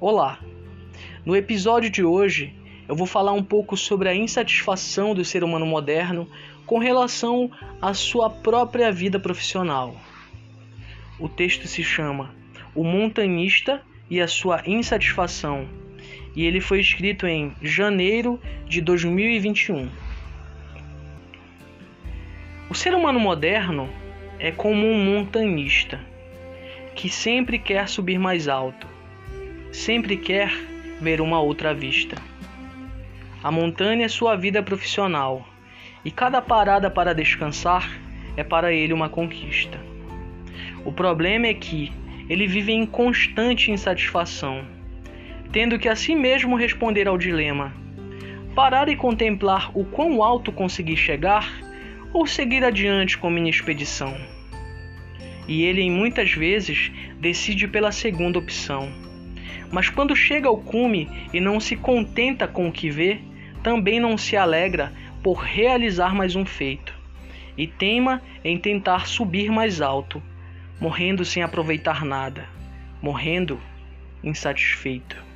Olá! No episódio de hoje eu vou falar um pouco sobre a insatisfação do ser humano moderno com relação à sua própria vida profissional. O texto se chama O Montanista e a Sua Insatisfação e ele foi escrito em janeiro de 2021. O ser humano moderno é como um montanista que sempre quer subir mais alto sempre quer ver uma outra vista. A montanha é sua vida profissional e cada parada para descansar é para ele uma conquista. O problema é que ele vive em constante insatisfação, tendo que a si mesmo responder ao dilema: parar e contemplar o quão alto conseguir chegar ou seguir adiante com minha expedição. E ele, muitas vezes, decide pela segunda opção mas quando chega ao cume e não se contenta com o que vê, também não se alegra por realizar mais um feito, e teima em tentar subir mais alto, morrendo sem aproveitar nada, morrendo insatisfeito.